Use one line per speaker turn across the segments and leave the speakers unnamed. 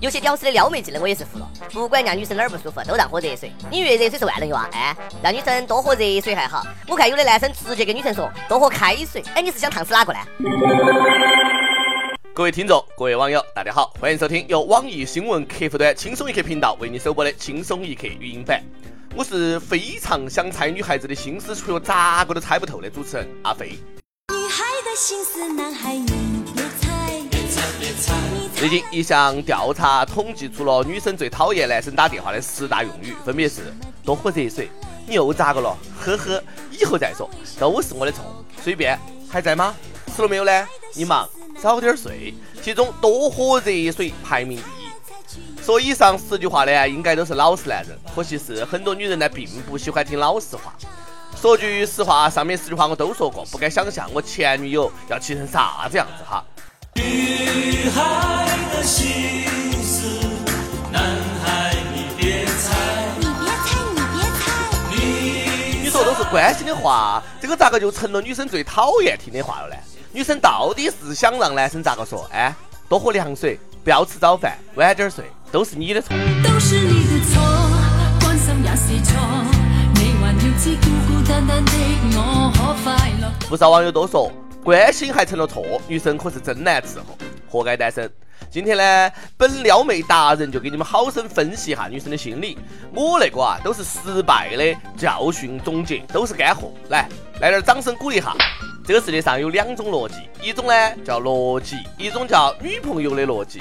有些屌丝的撩妹技能我也是服了，不管让女生哪儿不舒服，都让喝热水。你越热水是万能药啊！哎，让女生多喝热水还好。我看有的男生直接跟女生说多喝开水。哎，你是想烫死哪个呢？
各位听众，各位网友，大家好，欢迎收听由网易新闻客户端轻松一刻频道为你首播的轻松一刻语音版。我是非常想猜女孩子的心思，却又咋个都猜不透的主持人阿飞。女孩的心思，男孩。最近一项调查统计出了女生最讨厌男生打电话的十大用语，分别是多喝热水，你又咋个了？呵呵，以后再说，都是我的错，随便。还在吗？吃了？没有呢？你忙，早点睡。其中多喝热水排名第一。说。以上十句话呢，应该都是老实男人，可惜是很多女人呢，并不喜欢听老实话。说。句实话，上面十句话我都说。过，不敢想象我前女友要气成啥子样子哈。女孩的心思，男孩你别猜，你别猜，你别猜。你说都是关心的话，这个咋个就成了女生最讨厌听的话了呢？女生到底是想让男生咋个说？哎，多喝凉水，不要吃早饭，晚点睡，都是你的错。都是你的错，关心也是错。你还要知孤孤单单的我可快乐？不少网友都说。关心还成了错，女生可是真难伺候，活该单身。今天呢，本撩妹达人就给你们好生分析一下女生的心理。我那个啊，都是失败的教训总结，都是干货。来，来点掌声鼓励一下。这个世界上有两种逻辑，一种呢叫逻辑，一种叫女朋友的逻辑。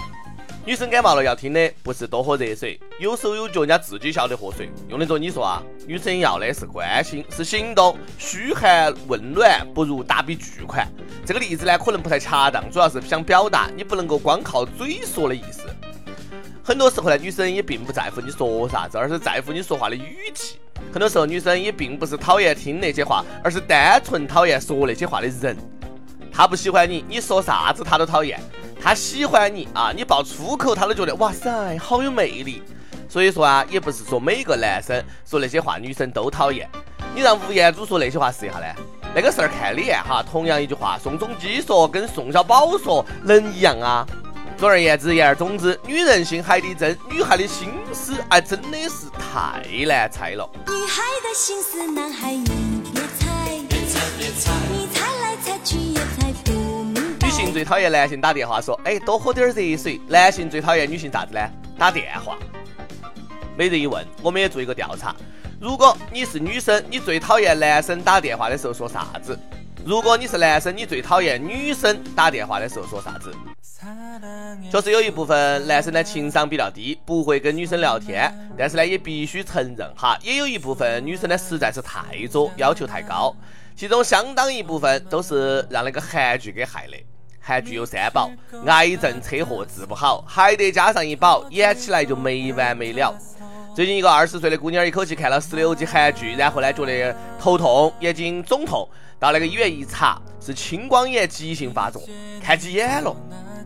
女生感冒了要听的不是多喝热水，有手有脚人家自己晓得喝水。用得着你说啊？女生要的是关心，是行动。嘘寒问暖不如打笔巨款。这个例子呢可能不太恰当，主要是想表达你不能够光靠嘴说的意思。很多时候呢，女生也并不在乎你说啥子，而是在乎你说话的语气。很多时候女生也并不是讨厌听那些话，而是单纯讨厌说那些话的人。她不喜欢你，你说啥子她都讨厌。他喜欢你啊，你爆粗口，他都觉得哇塞，好有魅力。所以说啊，也不是说每个男生说那些话，女生都讨厌。你让吴彦祖说那些话试一下呢？那个事儿看脸哈。同样一句话，宋仲基说跟宋小宝说能一样啊？总而言之，言而总之，女人心海底针，女孩的心思哎，真的是太难猜了。女孩的心思，男孩最讨厌男性打电话说：“哎，多喝点热水。”男性最讨厌女性啥子呢？打电话。每日一问，我们也做一个调查：如果你是女生，你最讨厌男生打电话的时候说啥子？如果你是男生，你最讨厌女生打电话的时候说啥子？确实有一部分男生呢情商比较低，不会跟女生聊天，但是呢也必须承认哈，也有一部分女生呢实在是太作，要求太高，其中相当一部分都是让那个韩剧给害的。韩剧有三宝：癌症、车祸治不好，还得加上一宝，演起来就没完没了。最近一个二十岁的姑娘一口气看了十六集韩剧，然后呢觉得头痛、眼睛肿痛，到那个医院一查是青光眼急性发作，看急眼了。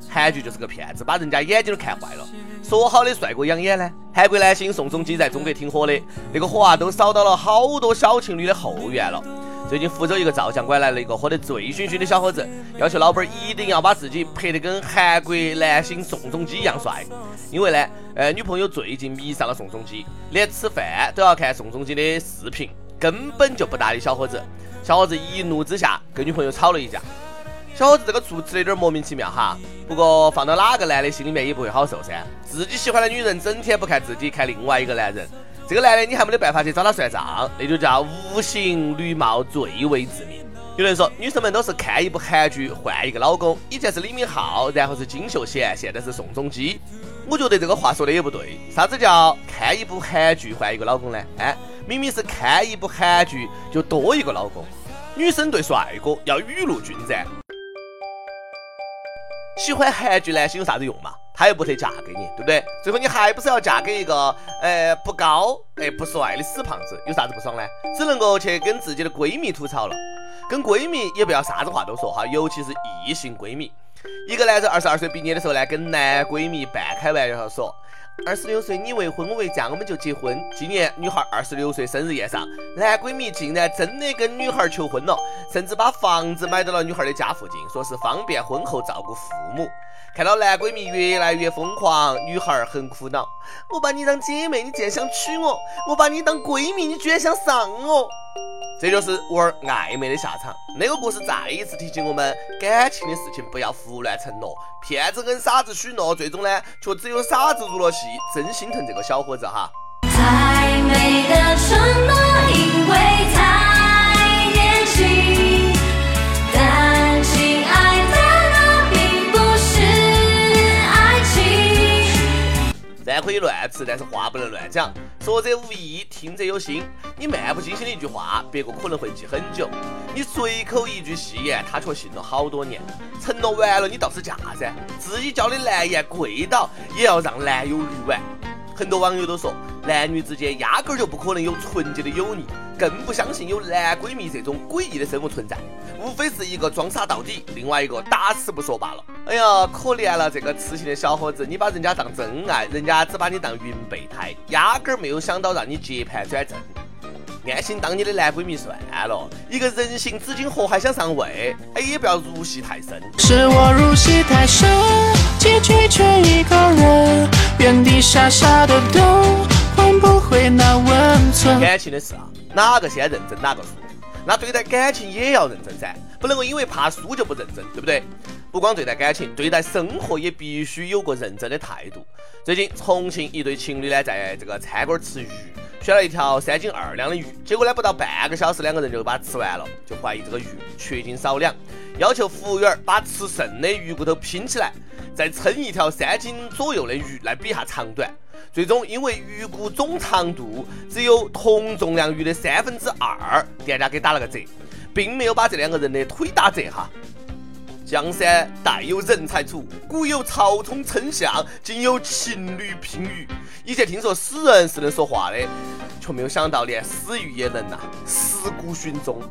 韩剧就是个骗子，把人家眼睛都看坏了。说好的帅哥养眼呢？韩国男星宋仲基在中国挺火的，那个火啊都扫到了好多小情侣的后院了。最近福州一个照相馆来了一个喝得醉醺醺的小伙子，要求老板一定要把自己拍得跟韩国男星宋仲基一样帅。因为呢，呃，女朋友最近迷上了宋仲基，连吃饭都要看宋仲基的视频，根本就不搭理小伙子。小伙子一怒之下跟女朋友吵了一架。小伙子这个处置有点莫名其妙哈，不过放到哪个男的心里面也不会好受噻。自己喜欢的女人整天不看自己，看另外一个男人。这个男的你还没得办法去找他算账，那就叫无形绿帽最为致命。有人说，女生们都是看一部韩剧换一个老公，以前是李敏镐，然后是金秀贤，现在是宋仲基。我觉得这个话说的也不对。啥子叫看一部韩剧换一个老公呢？哎，明明是看一部韩剧就多一个老公。女生对帅哥要雨露均沾。喜欢韩剧男星有啥子用嘛？她又不得嫁给你，对不对？最后你还不是要嫁给一个呃不高哎不帅的死胖子，有啥子不爽呢？只能够去跟自己的闺蜜吐槽了。跟闺蜜也不要啥子话都说哈，尤其是异性闺蜜。一个男人二十二岁毕业的时候呢，跟男闺蜜半开玩笑说：“二十六岁你未婚我未嫁，我们就结婚。今年女孩二十六岁生日宴上，男闺蜜竟然真的跟女孩求婚了，甚至把房子买到了女孩的家附近，说是方便婚后照顾父母。看到男闺蜜越来越疯狂，女孩很苦恼。我把你当姐妹，你竟然想娶我；我把你当闺蜜，你居然想上我。这就是玩暧昧的下场。那个故事再一次提醒我们，感情的事情不要胡乱承诺，骗子跟傻子许诺，最终呢，却只有傻子入了。真心疼这个小伙子哈。太美的承诺，以乱吃，但是话不能乱讲。说者无意，听者有心。你漫不经心的一句话，别个可能会记很久；你随口一句戏言，他却信了好多年。承诺完了，你倒是嫁噻！自己交的难言跪倒，也要让男友绿完。很多网友都说，男女之间压根就不可能有纯洁的友谊，更不相信有男闺蜜这种诡异的生物存在。无非是一个装傻到底，另外一个打死不说罢了。哎呀，可怜了这个痴情的小伙子，你把人家当真爱，人家只把你当云备胎，压根儿没有想到让你接盘转正。安心当你的男闺蜜算了，一个人形纸巾盒还想上位，哎，也不要入戏太深。是我入戏太深，结局却一个人，原地傻傻的等，换不回那温。感情的事啊，哪个先认真哪个输。那对待感情也要认真噻，不能够因为怕输就不认真，对不对？不光对待感情，对待生活也必须有个认真的态度。最近重庆一对情侣呢，在这个餐馆吃鱼。选了一条三斤二两的鱼，结果呢不到半个小时，两个人就把它吃完了，就怀疑这个鱼缺斤少两，要求服务员把吃剩的鱼骨头拼起来，再称一条三斤左右的鱼来比下长短。最终因为鱼骨总长度只有同重量鱼的三分之二，店家给打了个折，并没有把这两个人的腿打折哈。江山代有人才出，古有曹冲称象，今有情侣拼鱼。以前听说死人是能说话的，却没有想到连死鱼也能呐！尸骨寻踪，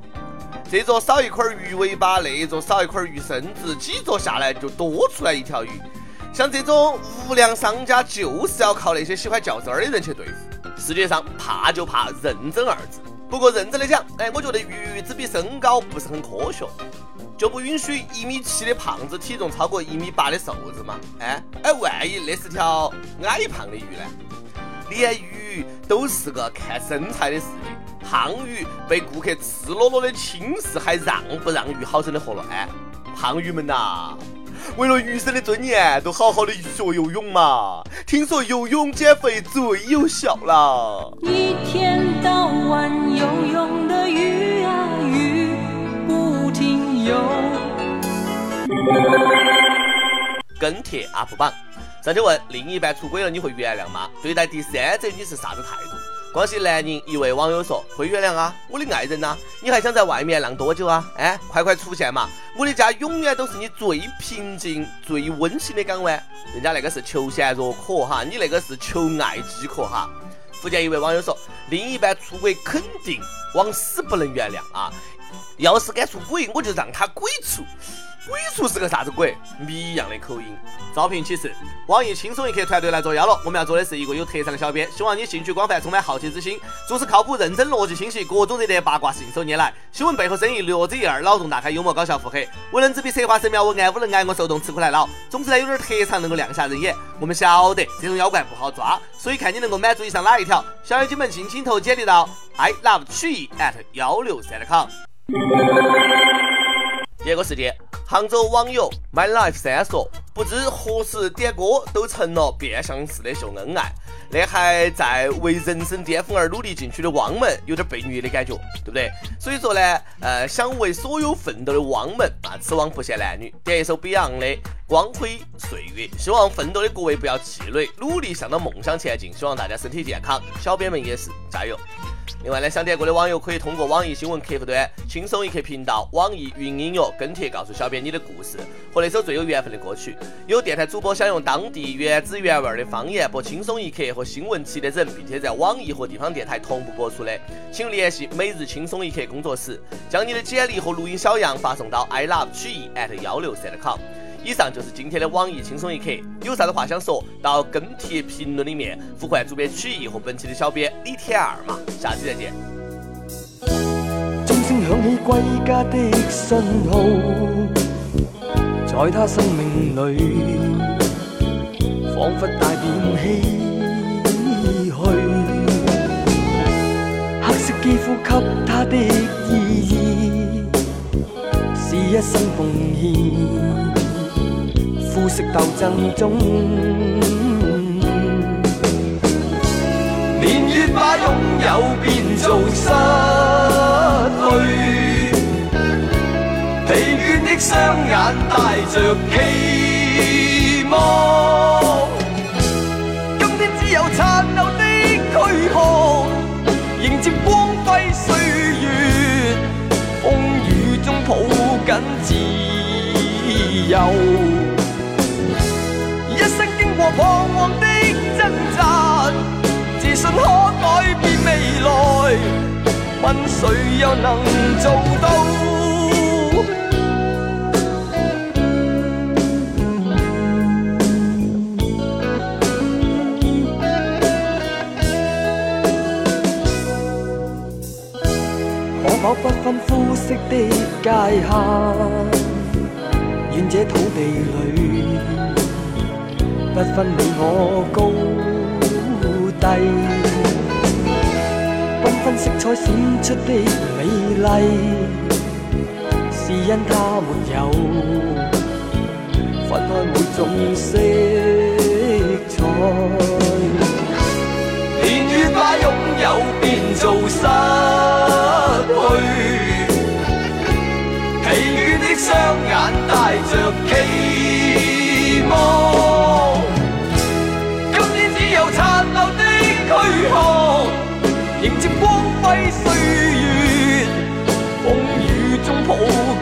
这座少一块鱼尾巴，那座少一块鱼身子，几座下来就多出来一条鱼。像这种无良商家，就是要靠那些喜欢较真儿的人去对付。世界上怕就怕认真二字。不过认真的讲，哎，我觉得鱼只比身高不是很科学。就不允许一米七的胖子体重超过一米八的瘦子嘛？哎哎，万一那是条矮胖的鱼呢？连鱼都是个看身材的事情，胖鱼被顾客赤裸裸的轻视，还让不让鱼好生的活了？哎，胖鱼们呐，为了余生的尊严，都好好的学游泳嘛！听说游泳减肥最有效了。一天到晚游泳跟帖 UP 榜，上去问另一半出轨了你会原谅吗？对待第三者你是啥子态度？广西南宁一位网友说会原谅啊，我的爱人呐，你还想在外面浪多久啊？哎，快快出现嘛！我的家永远都是你最平静、最温馨的港湾。人家那个是求贤若渴哈，你那个是求爱饥渴哈。福建一位网友说，另一半出轨肯定往死不能原谅啊。要是敢出轨，我就让他鬼出。鬼畜是个啥子鬼？谜一样的口音。招聘启事：网易轻松一刻团队来作妖了。我们要做的是一个有特长的小编，希望你兴趣广泛，充满好奇之心，做事靠谱、认真、逻辑清晰，各种热点八卦信手拈来，新闻背后深意略知一二，脑洞大开，幽默搞笑腹黑，文能执笔策划神妙文案，武能挨我受动，吃苦耐劳。总之呢，有点特长能够亮瞎人眼。我们晓得这种妖怪不好抓，所以看你能够满足以上哪一条。小妖精们，尽情投简历到 i love 曲艺 at 幺六三 com。第二个事件，杭州网友 My Life 三说，不知何时点歌都成了变相式的秀恩爱，那还在为人生巅峰而努力进取的汪们，有点被虐的感觉，对不对？所以说呢，呃，想为所有奋斗的汪们啊，此往不限男女，点一首 Beyond 的《光辉岁月》，希望奋斗的各位不要气馁，努力向着梦想前进，希望大家身体健康，小编们也是加油。另外呢，想点歌的网友可以通过网易新闻客户端“轻松一刻”频道、网易云音乐跟帖告诉小编你的故事和那首最有缘分的歌曲。有电台主播想用当地原汁原味的方言播《轻松一刻》和新闻七点整，并且在网易和地方电台同步播出的，请联系每日轻松一刻工作室，将你的简历和录音小样发送到 i love 曲艺 at 幺六三 com。以上就是今天的网易轻松一刻，有啥子话想说到跟帖评论里面呼唤主编曲艺和本期的小编李天二嘛，下期再见。
钟声响起归家的信号，在他生命里，仿佛带点唏嘘。黑色肌肤给他的意义，是一生奉献。肤色斗争中，年月把拥有变做失去，疲倦的双眼带着期望。今天只有残留的躯壳，迎接光辉岁月，风雨中抱紧自由。我彷徨的挣扎，自信可改变未来，问谁又能做到？可否不分肤色的界限？愿这土地里。不分你我高低，缤纷色彩闪出的美丽，是因它没有分开每种色彩。年月把拥有变做失去，疲倦的双眼带着期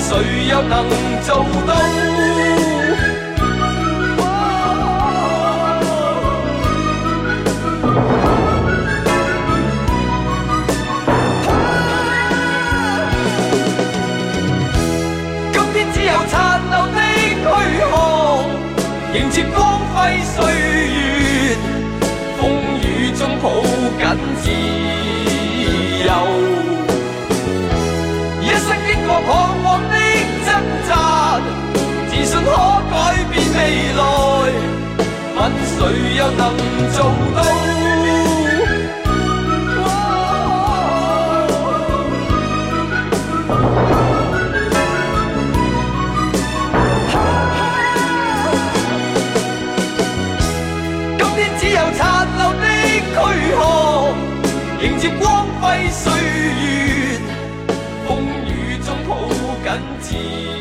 谁又能做到？今天只有残留的躯壳，迎接光辉岁月，风雨中抱紧自 see.